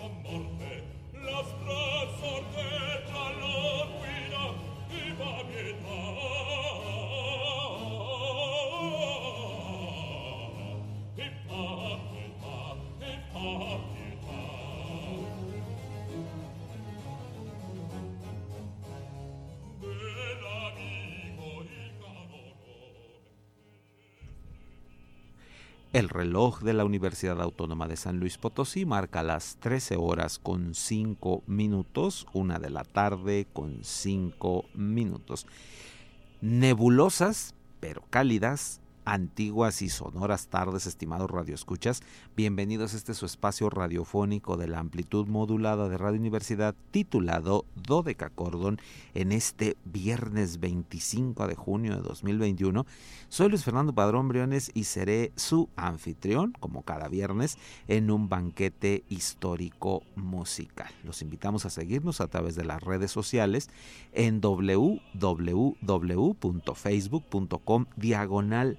In faccia El reloj de la Universidad Autónoma de San Luis Potosí marca las 13 horas con 5 minutos, una de la tarde con 5 minutos. Nebulosas, pero cálidas, antiguas y sonoras tardes, estimados radioescuchas. Bienvenidos a este su espacio radiofónico de la amplitud modulada de Radio Universidad titulado Dodeca Cordón en este viernes 25 de junio de 2021. Soy Luis Fernando Padrón Briones y seré su anfitrión, como cada viernes, en un banquete histórico musical. Los invitamos a seguirnos a través de las redes sociales en www.facebook.com diagonal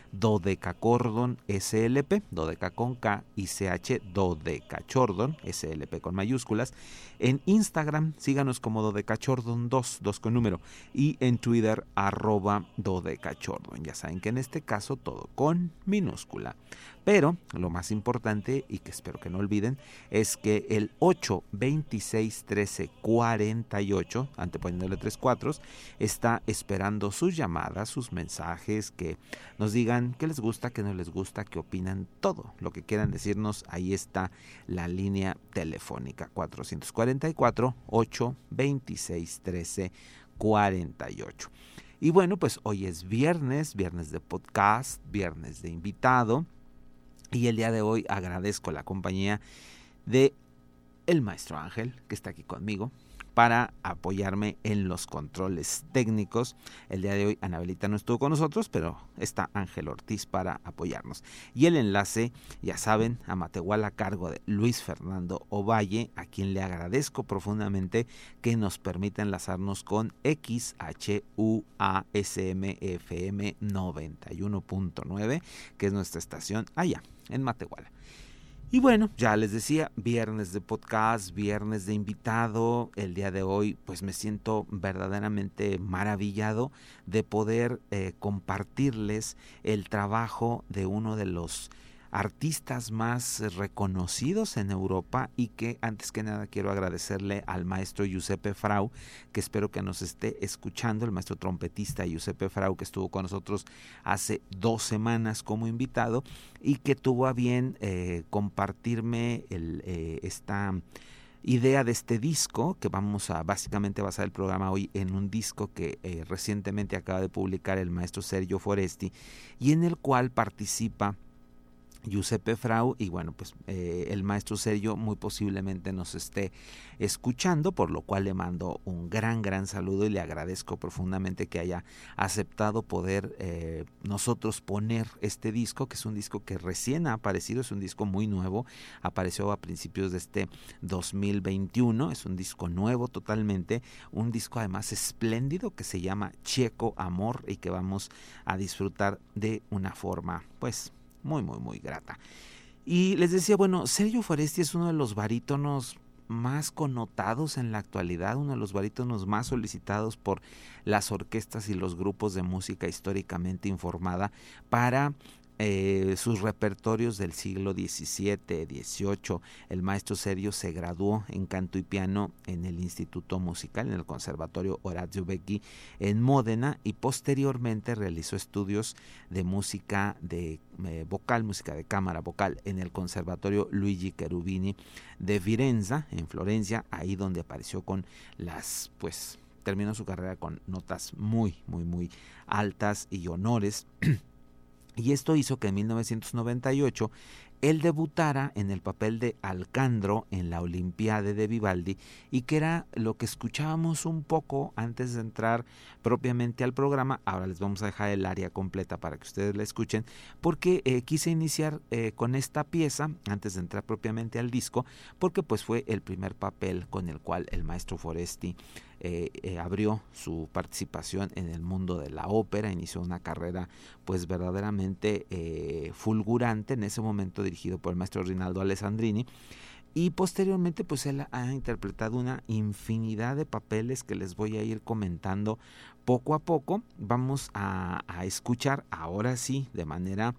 Dodecacordon SLP, Dodeca con K y CH Dodecachordon SLP con mayúsculas. En Instagram síganos como Dodecachordon 2, 2 con número. Y en Twitter arroba Dodecachordon. Ya saben que en este caso todo con minúscula. Pero lo más importante y que espero que no olviden es que el 8 26 13 48, anteponiéndole tres cuatros, está esperando sus llamadas, sus mensajes, que nos digan qué les gusta, qué no les gusta, qué opinan, todo lo que quieran decirnos. Ahí está la línea telefónica 444 8 26 13 48. Y bueno, pues hoy es viernes, viernes de podcast, viernes de invitado. Y el día de hoy agradezco la compañía de el maestro Ángel, que está aquí conmigo, para apoyarme en los controles técnicos. El día de hoy Anabelita no estuvo con nosotros, pero está Ángel Ortiz para apoyarnos. Y el enlace, ya saben, a Matehuala a cargo de Luis Fernando Ovalle, a quien le agradezco profundamente que nos permita enlazarnos con XHUASMFM 91.9, que es nuestra estación allá en Matehuala. Y bueno, ya les decía, viernes de podcast, viernes de invitado. El día de hoy, pues me siento verdaderamente maravillado de poder eh, compartirles el trabajo de uno de los artistas más reconocidos en Europa y que antes que nada quiero agradecerle al maestro Giuseppe Frau, que espero que nos esté escuchando, el maestro trompetista Giuseppe Frau, que estuvo con nosotros hace dos semanas como invitado y que tuvo a bien eh, compartirme eh, esta idea de este disco, que vamos a básicamente basar el programa hoy en un disco que eh, recientemente acaba de publicar el maestro Sergio Foresti y en el cual participa Giuseppe Frau y bueno pues eh, el maestro Sergio muy posiblemente nos esté escuchando por lo cual le mando un gran gran saludo y le agradezco profundamente que haya aceptado poder eh, nosotros poner este disco que es un disco que recién ha aparecido es un disco muy nuevo apareció a principios de este 2021 es un disco nuevo totalmente un disco además espléndido que se llama Checo Amor y que vamos a disfrutar de una forma pues muy, muy, muy grata. Y les decía, bueno, Sergio Foresti es uno de los barítonos más connotados en la actualidad, uno de los barítonos más solicitados por las orquestas y los grupos de música históricamente informada para eh, sus repertorios del siglo XVII, XVIII. El maestro Sergio se graduó en canto y piano en el Instituto Musical, en el Conservatorio Orazio Becchi en Módena y posteriormente realizó estudios de música de eh, vocal, música de cámara vocal en el Conservatorio Luigi Cherubini de Firenze, en Florencia, ahí donde apareció con las, pues, terminó su carrera con notas muy, muy, muy altas y honores. Y esto hizo que en 1998 él debutara en el papel de Alcandro en la Olimpiade de Vivaldi y que era lo que escuchábamos un poco antes de entrar propiamente al programa. Ahora les vamos a dejar el área completa para que ustedes la escuchen porque eh, quise iniciar eh, con esta pieza antes de entrar propiamente al disco porque pues fue el primer papel con el cual el maestro Foresti eh, eh, abrió su participación en el mundo de la ópera, inició una carrera pues verdaderamente eh, fulgurante en ese momento dirigido por el maestro Rinaldo Alessandrini y posteriormente pues él ha interpretado una infinidad de papeles que les voy a ir comentando poco a poco. Vamos a, escuchar ahora sí de manera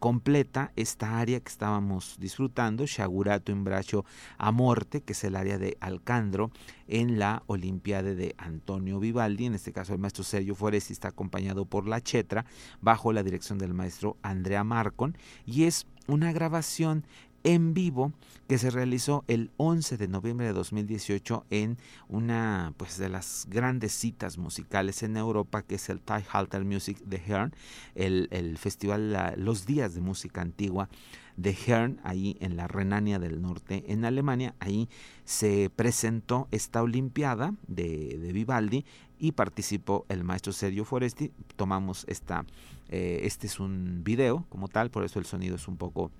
completa esta área que estábamos disfrutando, Shagurato in Braccio a Morte, que es el área de Alcandro en la Olimpiade de Antonio Vivaldi. En este caso, el maestro Sergio Foresti está acompañado por la Chetra, bajo la dirección del maestro Andrea Marcon, y es una grabación en vivo que se realizó el 11 de noviembre de 2018 en una pues de las grandes citas musicales en Europa que es el Thai Music de Hern, el, el festival Los Días de Música Antigua de Hern, ahí en la Renania del Norte, en Alemania. Ahí se presentó esta Olimpiada de, de Vivaldi y participó el maestro Sergio Foresti. Tomamos esta, eh, este es un video como tal, por eso el sonido es un poco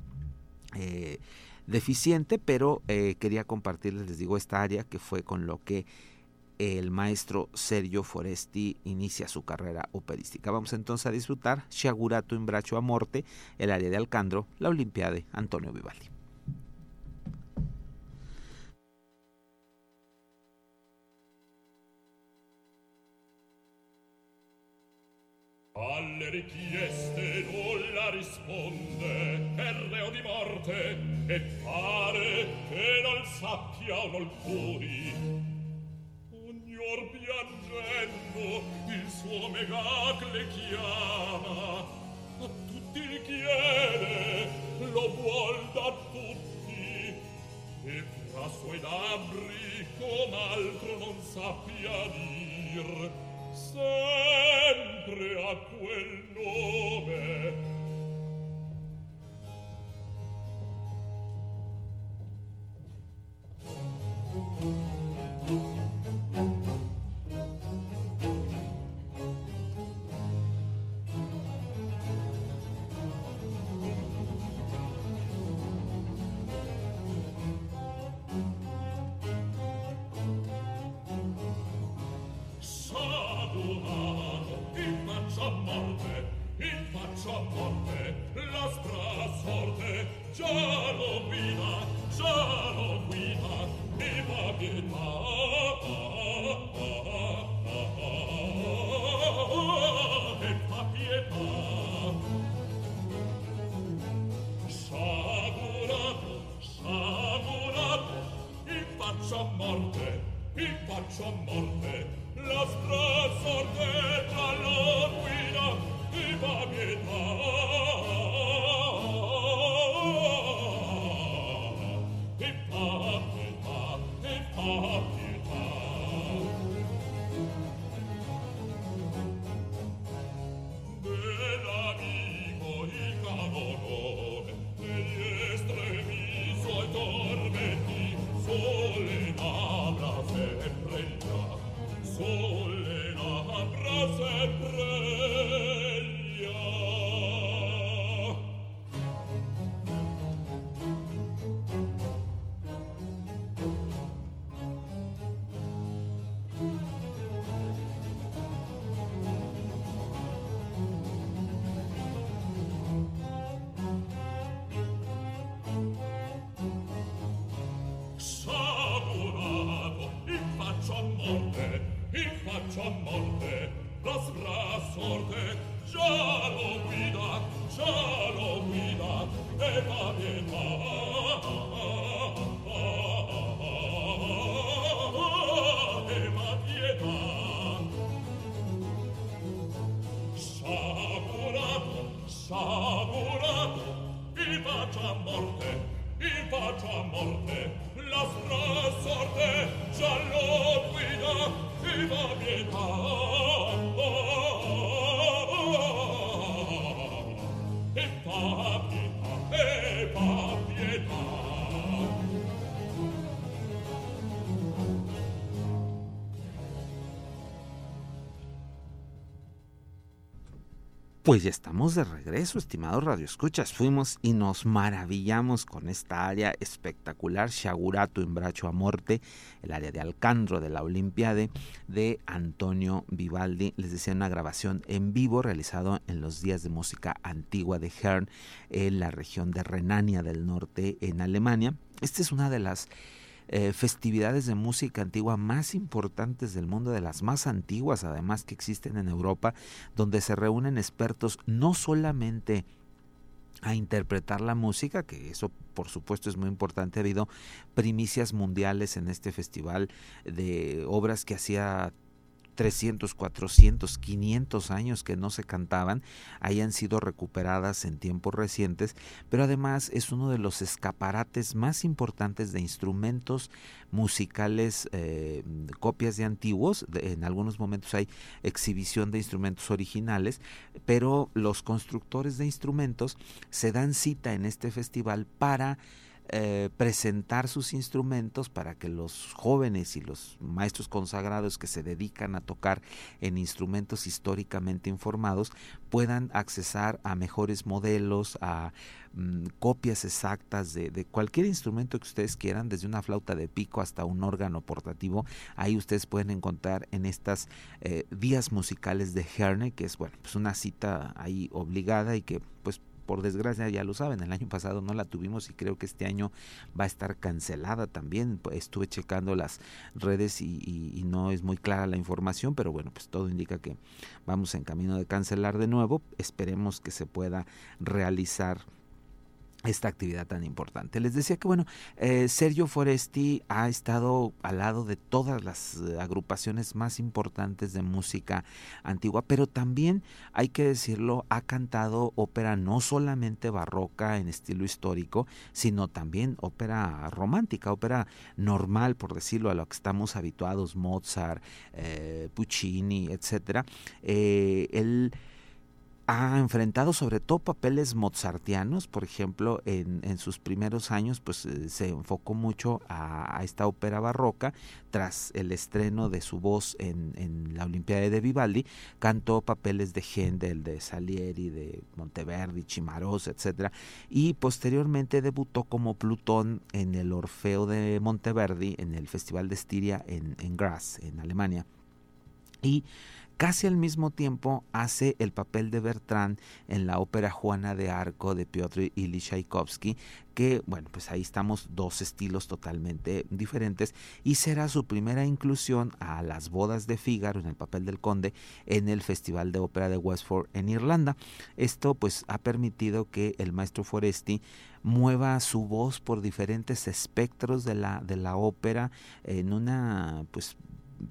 eh, deficiente, pero eh, quería compartirles, les digo, esta área que fue con lo que el maestro Sergio Foresti inicia su carrera operística. Vamos entonces a disfrutar Sciagurato in braccio a morte, el área de Alcandro, la Olimpiade Antonio Vivaldi. Alle richieste non la risponde, è reo di morte, e pare che non sappia o non curi. Ognor piangendo, il suo megac le chiama, a tutti li chiede, lo vuol da tutti, e tra suoi labbri com altro non sappia dir, sempre sempre a quel nome Pues ya estamos de regreso, estimados radioescuchas. Fuimos y nos maravillamos con esta área espectacular, Shagurato in Bracho a Morte, el área de Alcandro de la Olimpiade de Antonio Vivaldi. Les decía una grabación en vivo realizado en los días de música antigua de Hern en la región de Renania del Norte en Alemania. Esta es una de las eh, festividades de música antigua más importantes del mundo, de las más antiguas además que existen en Europa, donde se reúnen expertos no solamente a interpretar la música, que eso por supuesto es muy importante, ha habido primicias mundiales en este festival de obras que hacía 300, 400, 500 años que no se cantaban, hayan sido recuperadas en tiempos recientes, pero además es uno de los escaparates más importantes de instrumentos musicales, eh, copias de antiguos, en algunos momentos hay exhibición de instrumentos originales, pero los constructores de instrumentos se dan cita en este festival para eh, presentar sus instrumentos para que los jóvenes y los maestros consagrados que se dedican a tocar en instrumentos históricamente informados puedan accesar a mejores modelos, a mm, copias exactas de, cualquier instrumento que ustedes quieran, desde una flauta de pico hasta un órgano portativo. Ahí ustedes pueden encontrar en estas eh, días musicales de Herne, que es bueno, pues una cita ahí obligada y que pues por desgracia ya lo saben, el año pasado no la tuvimos y creo que este año va a estar cancelada también. Pues, Estuve checando las redes y, y- y no es muy clara la información, pero bueno, pues todo indica que vamos en camino de cancelar de nuevo. Esperemos que se pueda realizar esta actividad tan importante. Les decía que bueno, eh, Sergio Foresti ha estado al lado de todas las eh, agrupaciones más importantes de música antigua, pero también hay que decirlo, ha cantado ópera no solamente barroca en estilo histórico, sino también ópera romántica, ópera normal, por decirlo, a lo que estamos habituados, Mozart, eh, Puccini. Eh, él ha enfrentado sobre todo papeles mozartianos, por ejemplo, en, en sus primeros años pues eh, se enfocó mucho a, esta ópera barroca, tras el estreno de su voz en, la Olimpiada de Vivaldi, cantó papeles de Händel, de Salieri, de Monteverdi, Chimarosa, etcétera, y posteriormente debutó como Plutón en el Orfeo de Monteverdi en el Festival de Estiria en, en Graz, en Alemania. Y Casi al mismo tiempo hace el papel de Bertrand en la ópera Juana de Arco de Piotr Ilyich Tchaikovsky, que bueno, pues ahí estamos dos estilos totalmente diferentes y será su primera inclusión a las bodas de Fígaro en el papel del conde en el Festival de Ópera de Westford en Irlanda. Esto pues ha permitido que el maestro Foresti mueva su voz por diferentes espectros de la, de la ópera en una pues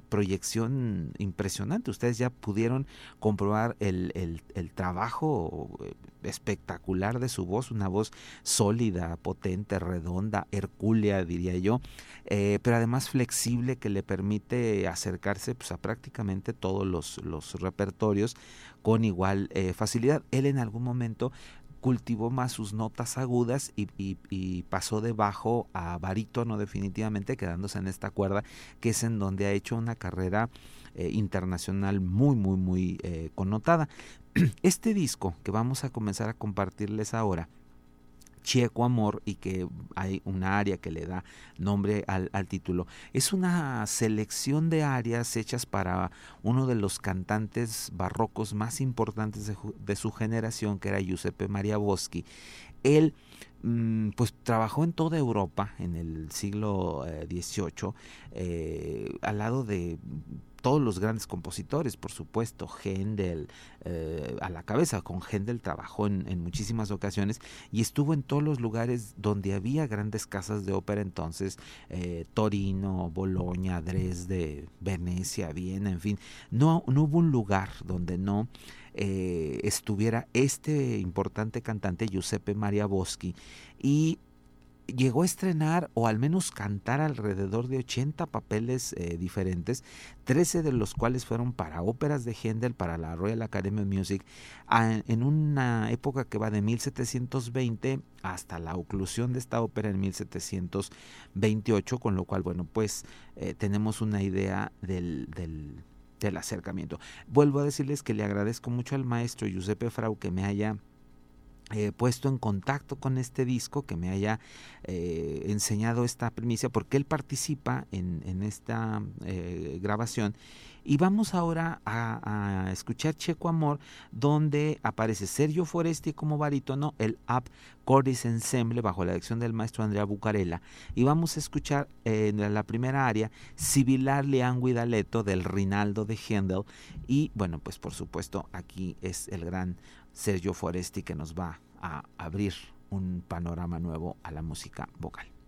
proyección impresionante. Ustedes ya pudieron comprobar el, el, trabajo eh, espectacular de su voz, una voz sólida, potente, redonda, hercúlea, diría yo, eh, pero además flexible que le permite acercarse pues, a prácticamente todos los, los repertorios con igual eh, facilidad. Él en algún momento cultivó más sus notas agudas y, pasó de bajo a barítono definitivamente, quedándose en esta cuerda, que es en donde ha hecho una carrera eh, internacional muy, muy, muy eh, connotada. Este disco que vamos a comenzar a compartirles ahora, Checo Amor y que hay una área que le da nombre al, título. Es una selección de áreas hechas para uno de los cantantes barrocos más importantes de, su generación, que era Giuseppe Maria Boschi. Él mm, pues trabajó en toda Europa en el siglo XVIII eh, al lado de todos los grandes compositores, por supuesto, Händel eh, a la cabeza, con Händel trabajó en, muchísimas ocasiones y estuvo en todos los lugares donde había grandes casas de ópera entonces, eh, Torino, Bolonia, Dresde, Venecia, Viena, en fin, no, no hubo un lugar donde no eh, estuviera este importante cantante Giuseppe Maria Boschi y llegó a estrenar o al menos cantar alrededor de 80 papeles eh, diferentes, 13 de los cuales fueron para óperas de Händel, para la Royal Academy of Music, en una época que va de 1720 hasta la oclusión de esta ópera en 1728, con lo cual, bueno, pues eh, tenemos una idea del, del, del acercamiento. Vuelvo a decirles que le agradezco mucho al maestro Giuseppe Frau que me haya eh, puesto en contacto con este disco, que me haya eh, enseñado esta primicia, porque él participa en, en esta eh, grabación. Y vamos ahora a, escuchar Checo Amor, donde aparece Sergio Foresti como barítono, el Up Cordis Ensemble, bajo la dirección del maestro Andrea Bucarella. Y vamos a escuchar en la primera área Sibilar Leán Guidaleto del Rinaldo de Händel. Y bueno, pues por supuesto, aquí es el gran Sergio Foresti que nos va a abrir un panorama nuevo a la música vocal.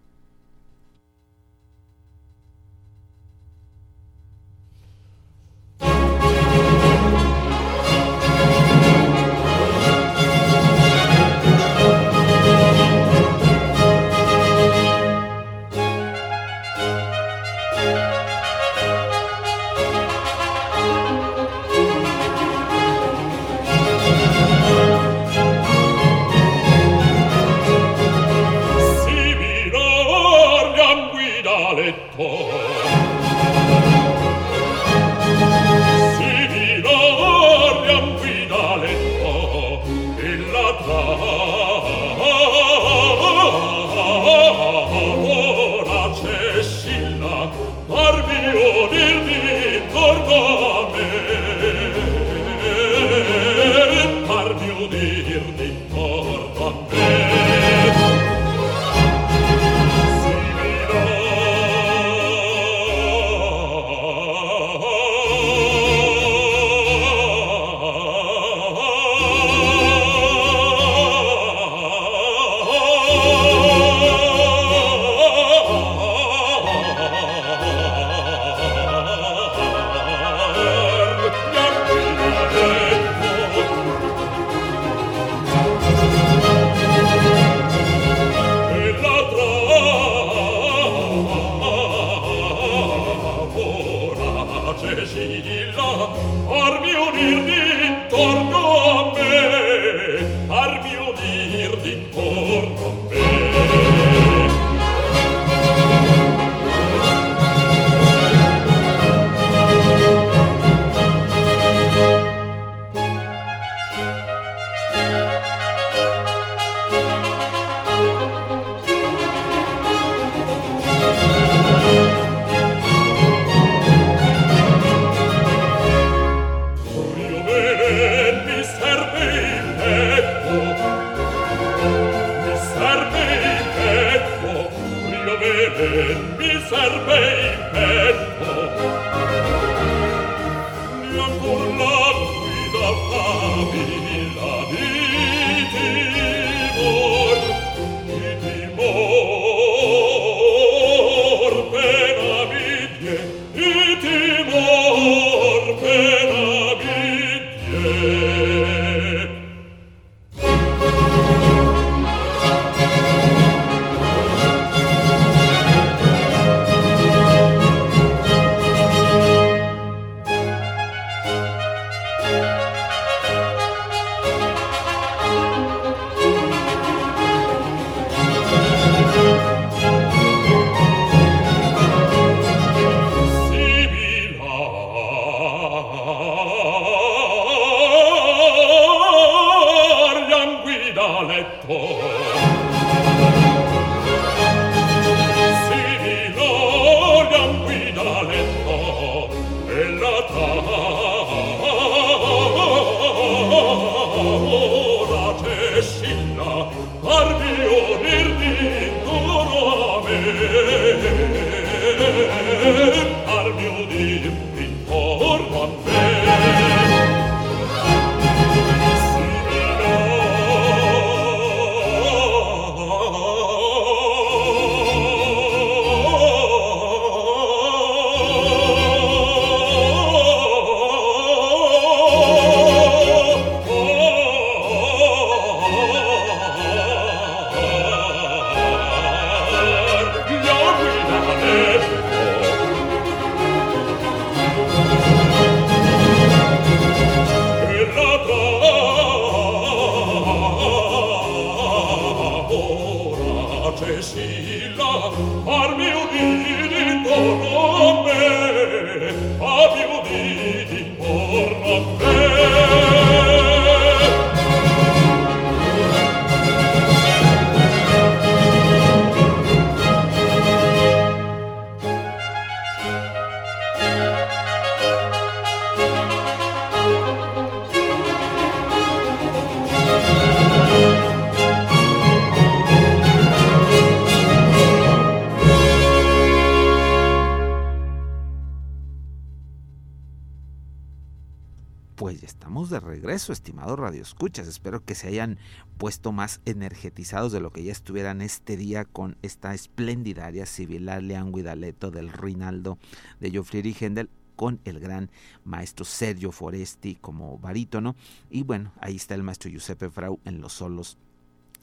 Estimados radioescuchas. Espero que se hayan puesto más energetizados de lo que ya estuvieran este día con esta espléndida área civilalia Guidaleto del Rinaldo de Geoffrey Hendel con el gran maestro Sergio Foresti como barítono y bueno, ahí está el maestro Giuseppe Frau en los solos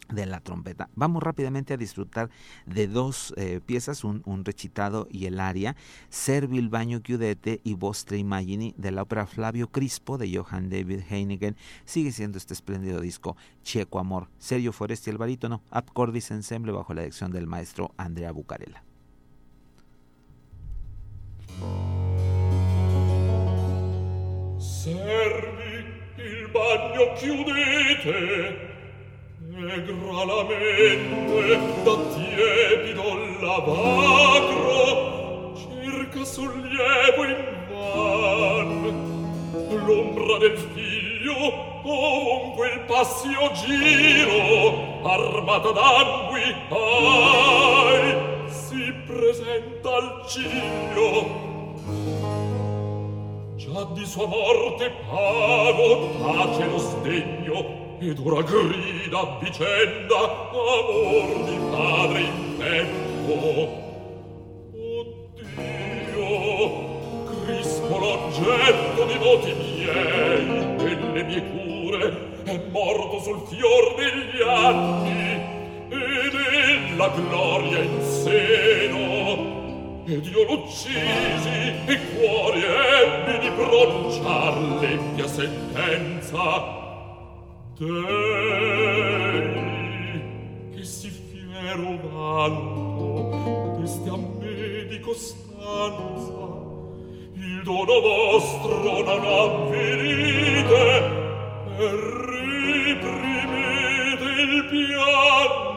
de la trompeta. Vamos rápidamente a disfrutar de dos eh, piezas, un, un, recitado y el aria, Servil Baño Chiudete y Vostre Immagini de la ópera Flavio Crispo de Johann David Heineken. Sigue siendo este espléndido disco Checo Amor. Sergio Foresti el barítono, Abcordis Ensemble bajo la dirección del maestro Andrea bagno chiudete e mente da tiepido lavacro circa sollievo in van. L'ombra del figlio ovunque il passio giro armata d'angui ai si presenta al ciglio. Già di sua morte pago tace lo sdegno e dura grida vicenda amor di padre in tempo. Oddio Crispo l'oggetto di voti miei delle mie cure è morto sul fior degli anni e della gloria in seno. Ed io l'uccisi e cuore ebbi di pronunciar l'empia sentenza dei che si fiero vanno d'este a me di costanza il dono vostro non avvenite e riprimete il pianto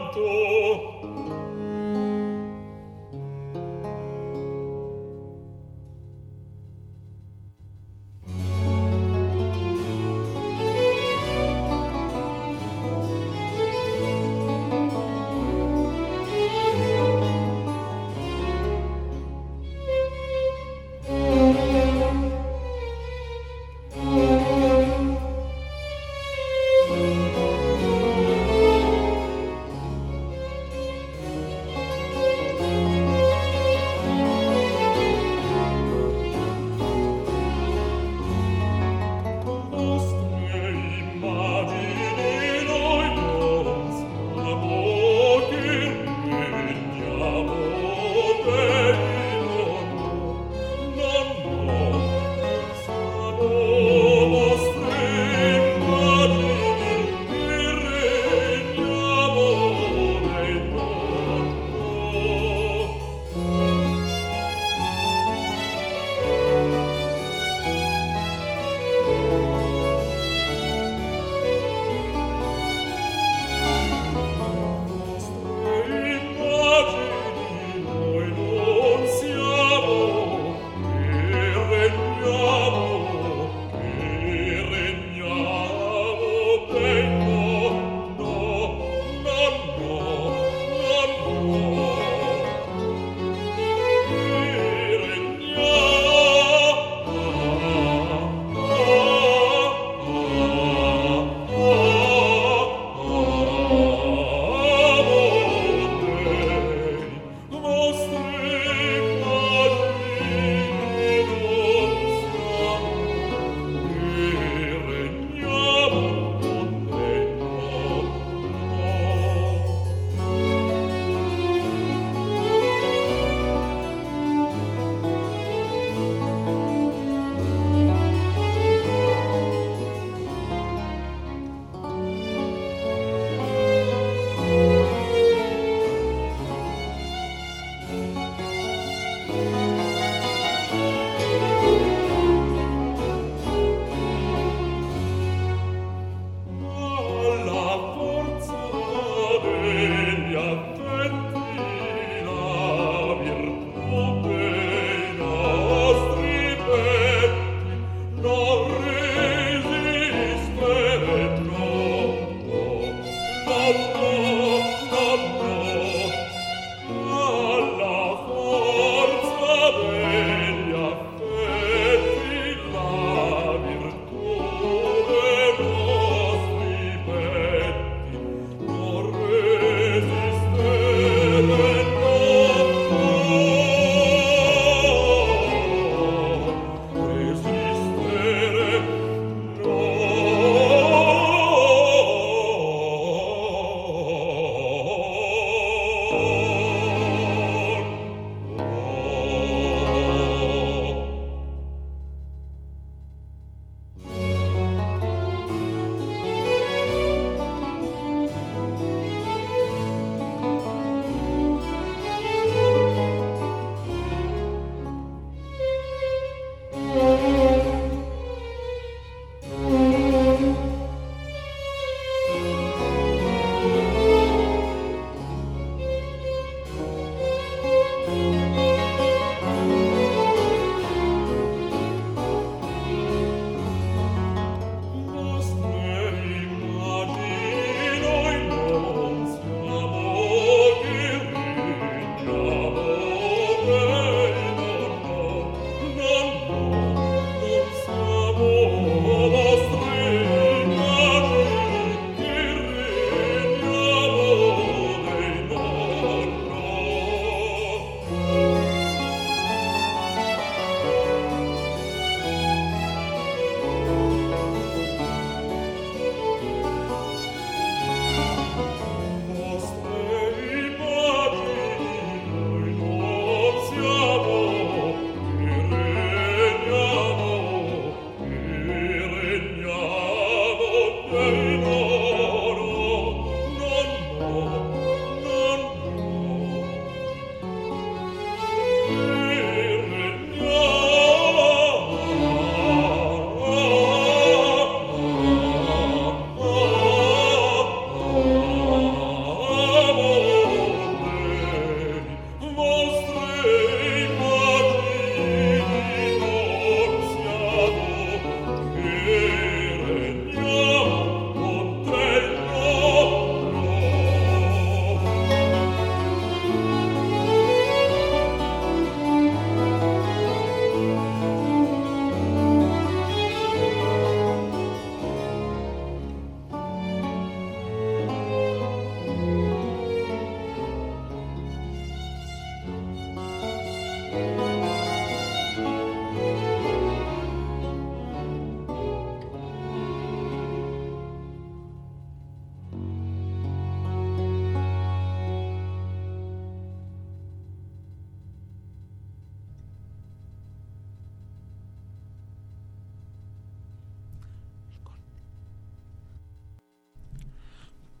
thank you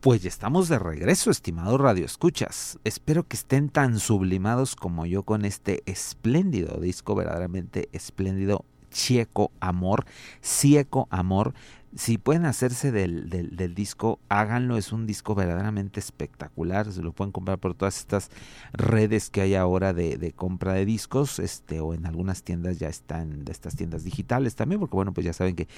Pues ya estamos de regreso, estimados Radio Escuchas. Espero que estén tan sublimados como yo con este espléndido disco, verdaderamente espléndido, Chieco Amor, Cieco Amor, si pueden hacerse del, del, disco, háganlo. Es un disco verdaderamente espectacular. Se lo pueden comprar por todas estas redes que hay ahora de, de, compra de discos, este, o en algunas tiendas ya están de estas tiendas digitales también, porque bueno, pues ya saben que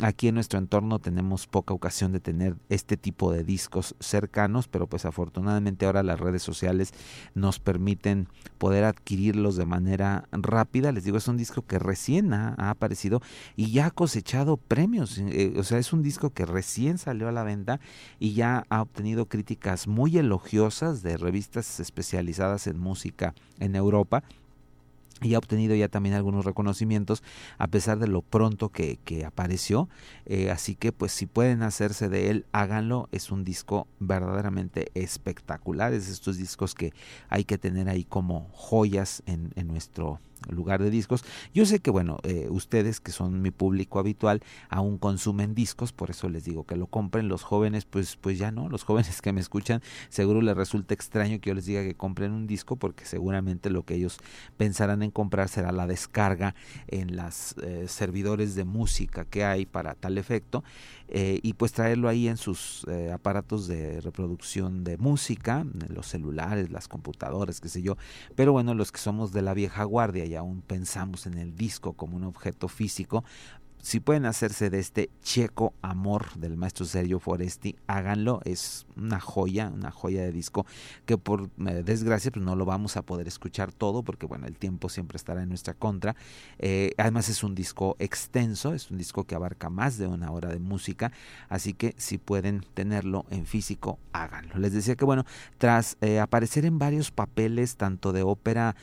aquí en nuestro entorno tenemos poca ocasión de tener este tipo de discos cercanos, pero pues afortunadamente ahora las redes sociales nos permiten poder adquirirlos de manera rápida. Les digo, es un disco que recién ha, aparecido y ya ha cosechado premios. Eh, o sea, es un disco que recién salió a la venta y ya ha obtenido críticas muy elogiosas de revistas especializadas en música en Europa y ha obtenido ya también algunos reconocimientos a pesar de lo pronto que, que apareció. Eh, así que pues si pueden hacerse de él háganlo. Es un disco verdaderamente espectacular. Es estos discos que hay que tener ahí como joyas en, en nuestro lugar de discos. Yo sé que, bueno, eh, ustedes que son mi público habitual aún consumen discos, por eso les digo que lo compren. Los jóvenes, pues, pues ya no, los jóvenes que me escuchan, seguro les resulta extraño que yo les diga que compren un disco, porque seguramente lo que ellos pensarán en comprar será la descarga en las eh, servidores de música que hay para tal efecto. Eh, y pues traerlo ahí en sus eh, aparatos de reproducción de música, en los celulares, las computadoras, qué sé yo. Pero bueno, los que somos de la vieja guardia y aún pensamos en el disco como un objeto físico, si pueden hacerse de este checo amor del maestro Sergio Foresti, háganlo. Es una joya, una joya de disco que por eh, desgracia pues no lo vamos a poder escuchar todo porque bueno, el tiempo siempre estará en nuestra contra. Eh, además es un disco extenso, es un disco que abarca más de una hora de música, así que si pueden tenerlo en físico, háganlo. Les decía que bueno, tras eh, aparecer en varios papeles, tanto de ópera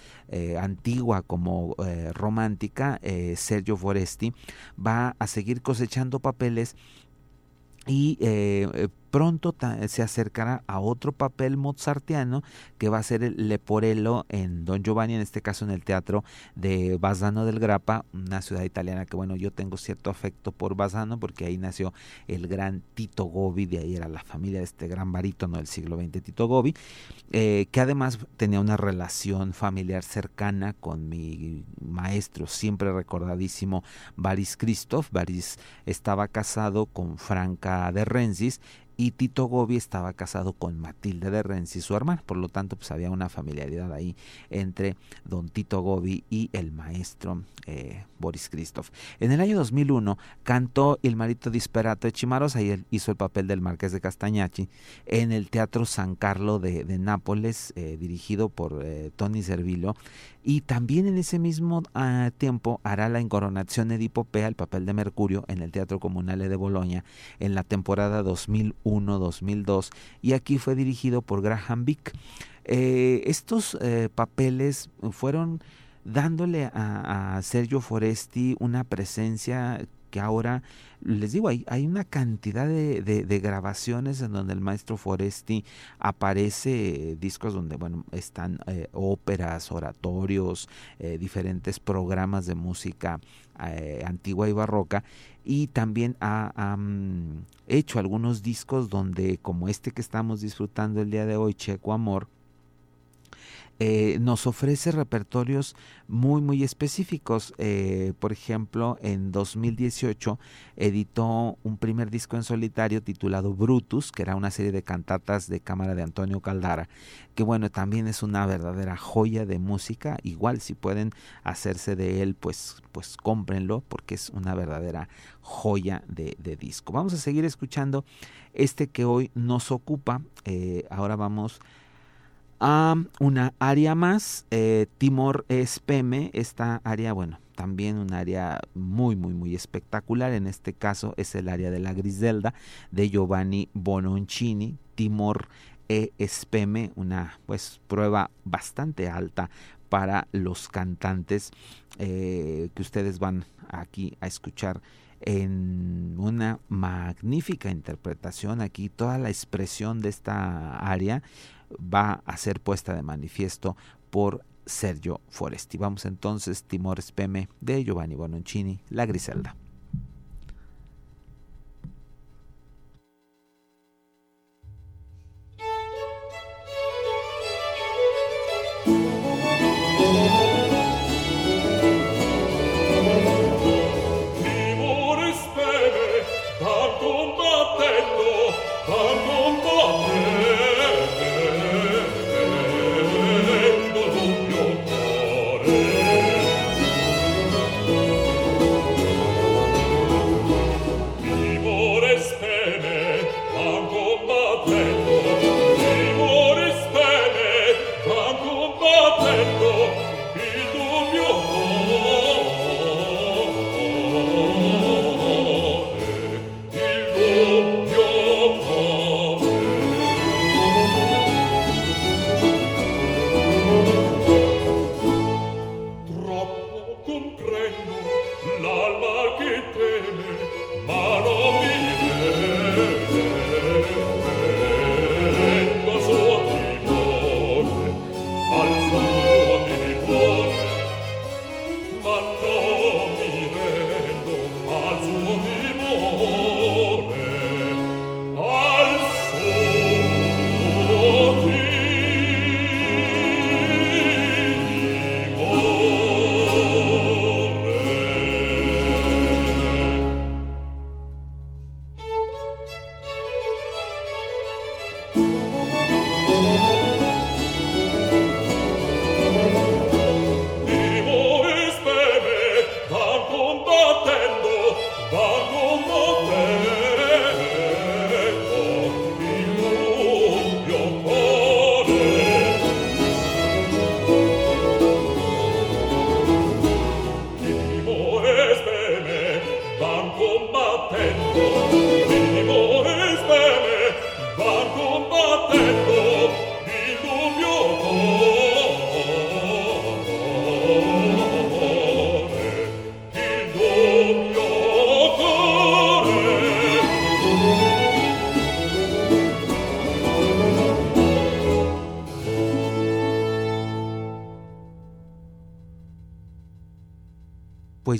antigua como romántica, Sergio Foresti va a seguir cosechando papeles y eh, eh, pronto se acercará a otro papel mozartiano que va a ser el Leporello en Don Giovanni, en este caso en el teatro de Bassano del Grappa, una ciudad italiana que bueno, yo tengo cierto afecto por Bassano porque ahí nació el gran Tito Gobi, de ahí era la familia de este gran barítono del siglo XX, Tito Gobi, eh, que además tenía una relación familiar cercana con mi maestro, siempre recordadísimo, Baris Christoph. Baris estaba casado con Franca de Rensis y Tito Gobi estaba casado con Matilde de Renzi, su hermana, por lo tanto pues había una familiaridad ahí entre don Tito Gobi y el maestro eh, Boris Christoph. En el año 2001 cantó El marito disperato de Chimaros, ahí él hizo el papel del marqués de Castañachi, en el Teatro San Carlo de, Nápoles, eh, dirigido por eh, Tony Servillo, y también en ese mismo ah, tiempo hará la incoronación Edipopea, el papel de Mercurio, en el Teatro Comunale de Boloña, en la temporada 2001-2002, y aquí fue dirigido por Graham Vick. Eh, estos eh, papeles fueron dándole a, Sergio Foresti una presencia que ahora, les digo, hay, hay una cantidad de, grabaciones en donde el maestro Foresti aparece, discos donde, bueno, están eh, óperas, oratorios, eh, diferentes programas de música eh, antigua y barroca, y también ha, hecho algunos discos donde, como este que estamos disfrutando el día de hoy, Checo Amor, eh, nos ofrece repertorios muy muy específicos. Eh, por ejemplo, en 2018 editó un primer disco en solitario titulado Brutus, que era una serie de cantatas de cámara de Antonio Caldara, que bueno, también es una verdadera joya de música. Igual si pueden hacerse de él, pues, pues cómprenlo, porque es una verdadera joya de, disco. Vamos a seguir escuchando este que hoy nos ocupa. Eh, ahora vamos a una área más, eh, Timor Espeme, esta área, bueno, también un área muy, muy, muy espectacular, en este caso es el área de la Griselda de Giovanni Bononcini, Timor e Espeme, una pues prueba bastante alta para los cantantes eh, que ustedes van aquí a escuchar en una magnífica interpretación. Aquí toda la expresión de esta área va a ser puesta de manifiesto por Sergio Foresti. Vamos entonces, Timor Speme de Giovanni Bononcini, La Griselda.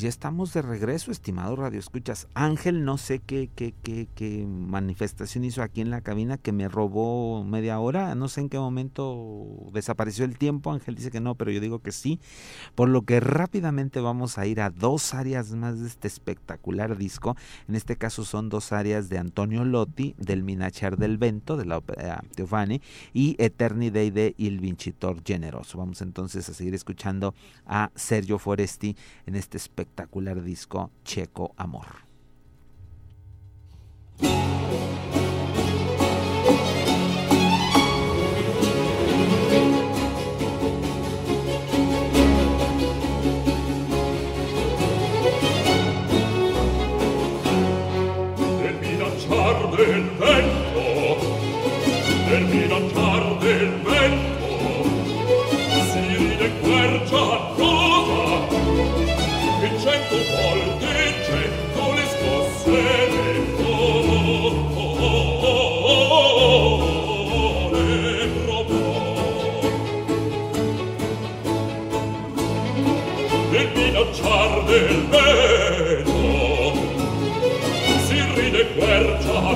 Ya estamos de regreso, estimado Radio Escuchas. Ángel, no sé qué, qué, qué, qué, manifestación hizo aquí en la cabina que me robó media hora. No sé en qué momento desapareció el tiempo. Ángel dice que no, pero yo digo que sí. Por lo que rápidamente vamos a ir a dos áreas más de este espectacular disco. En este caso son dos áreas de Antonio Lotti, del Minachar del Vento, de la ópera Teofani, y Eternidad de Il Vincitor Generoso. Vamos entonces a seguir escuchando a Sergio Foresti en este espectacular espectacular disco Checo Amor. del vento. Si ride quercia a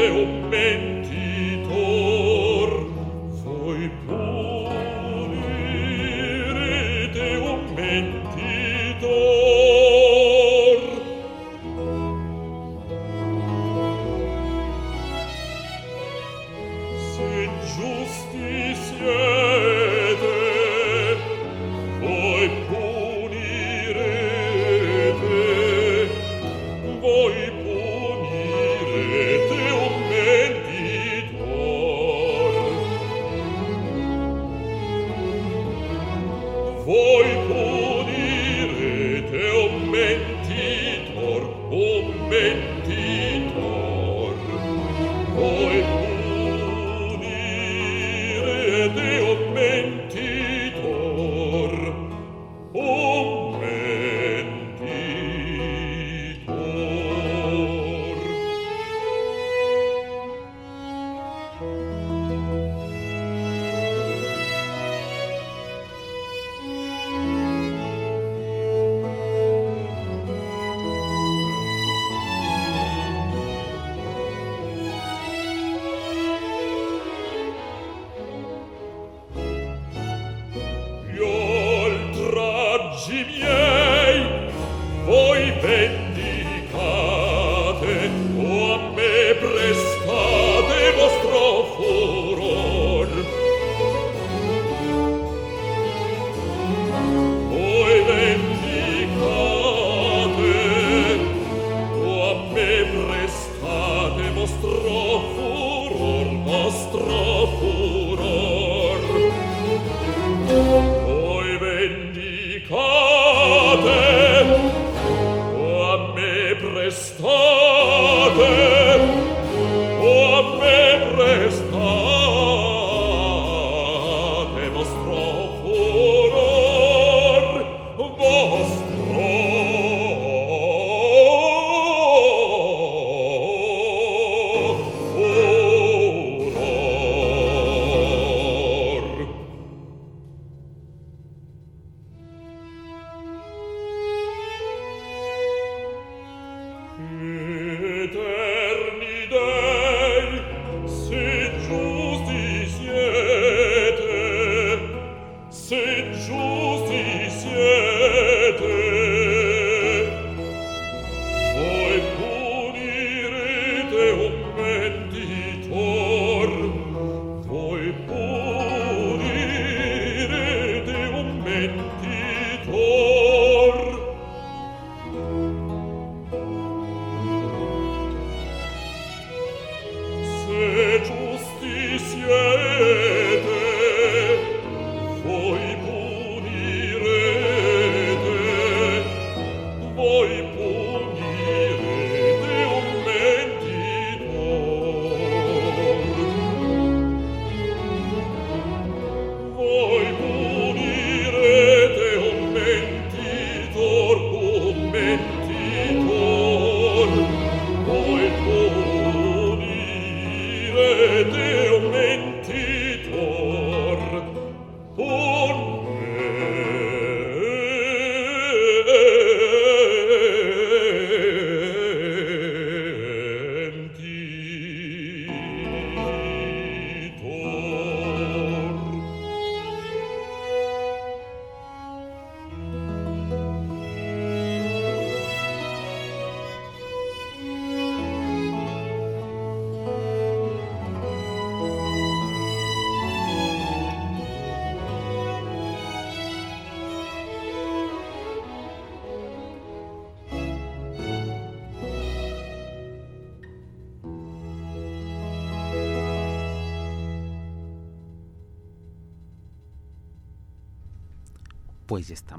Eu me nostro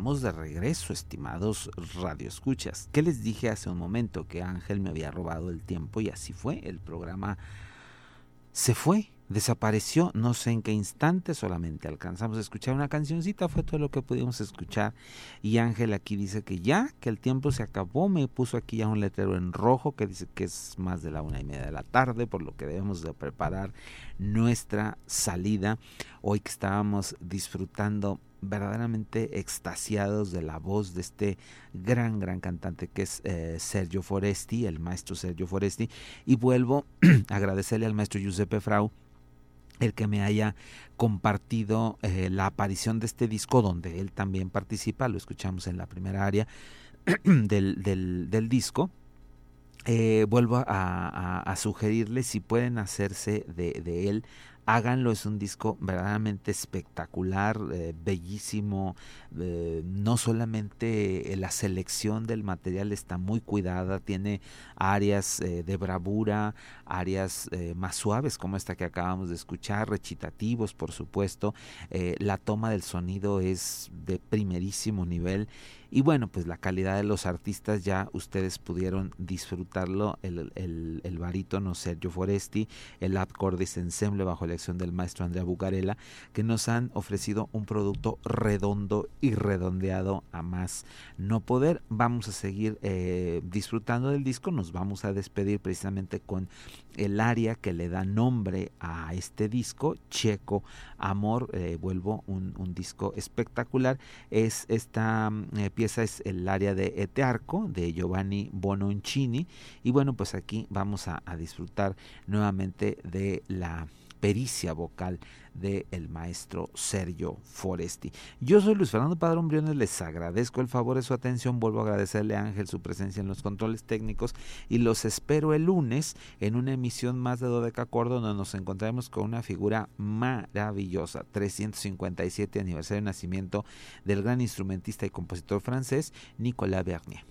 de regreso, estimados radioescuchas. ¿Qué les dije hace un momento? Que Ángel me había robado el tiempo y así fue. El programa se fue, desapareció, no sé en qué instante, solamente alcanzamos a escuchar una cancioncita, fue todo lo que pudimos escuchar. Y Ángel aquí dice que ya, que el tiempo se acabó, me puso aquí ya un letrero en rojo que dice que es más de la una y media de la tarde, por lo que debemos de preparar nuestra salida. Hoy que estábamos disfrutando verdaderamente extasiados de la voz de este gran, gran cantante que es eh, Sergio Foresti, el maestro Sergio Foresti, y vuelvo a agradecerle al maestro Giuseppe Frau el que me haya compartido eh, la aparición de este disco donde él también participa, lo escuchamos en la primera área del, del, disco. Eh, vuelvo a, a, a, si pueden hacerse de, de él háganlo, es un disco verdaderamente espectacular, eh, bellísimo, eh, no solamente la selección del material está muy cuidada, tiene áreas eh, de bravura, áreas más suaves como esta que acabamos de escuchar, recitativos por supuesto, la toma del sonido es de primerísimo nivel y bueno, pues la calidad de los artistas ya ustedes pudieron disfrutarlo, el, el, el barítono Sergio Foresti, el Ad Cordis Ensemble bajo la dirección del maestro Andrea Bucarela, que nos han ofrecido un producto redondo y redondeado a más no poder. Vamos a seguir eh, disfrutando del disco, nos vamos a despedir precisamente con el área que le da nombre a este disco, Checo Amor, eh, vuelvo, un, un, disco espectacular, es esta eh, pieza es el área de Etearco de Giovanni Bononcini. Y bueno pues aquí vamos a disfrutar nuevamente de la pericia vocal del el maestro Sergio Foresti. Yo soy Luis Fernando Padrón Briones, les agradezco el favor de su atención, vuelvo a agradecerle a Ángel su presencia en los controles técnicos y los espero el lunes en una emisión más de Dodeca Cordo donde nos encontraremos con una figura maravillosa, 357 aniversario de nacimiento del gran instrumentista y compositor francés Nicolas Bernier.